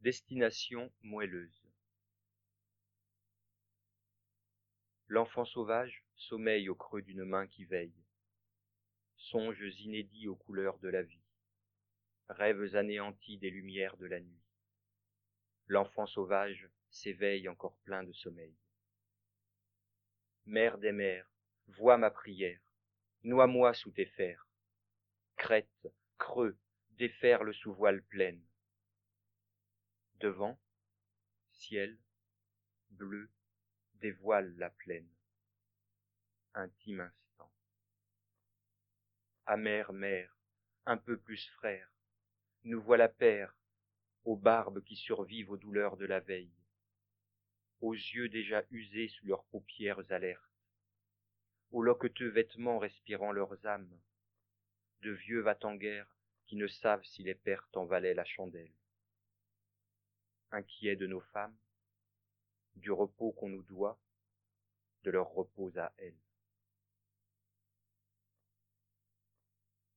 Destination moelleuse. L'enfant sauvage sommeille au creux d'une main qui veille. Songes inédits aux couleurs de la vie. Rêves anéantis des lumières de la nuit. L'enfant sauvage s'éveille encore plein de sommeil. Mère des mers, vois ma prière, noie-moi sous tes fers. Crête, creux, déferle sous voile pleine. Devant, ciel, bleu, dévoile la plaine. Intime instant. Amère mère, un peu plus frère, nous voilà père, aux barbes qui survivent aux douleurs de la veille, aux yeux déjà usés sous leurs paupières alertes, aux loqueteux vêtements respirant leurs âmes, de vieux va-t-en-guerre qui ne savent si les pertes en valaient la chandelle inquiets de nos femmes, du repos qu'on nous doit, de leur repos à elles.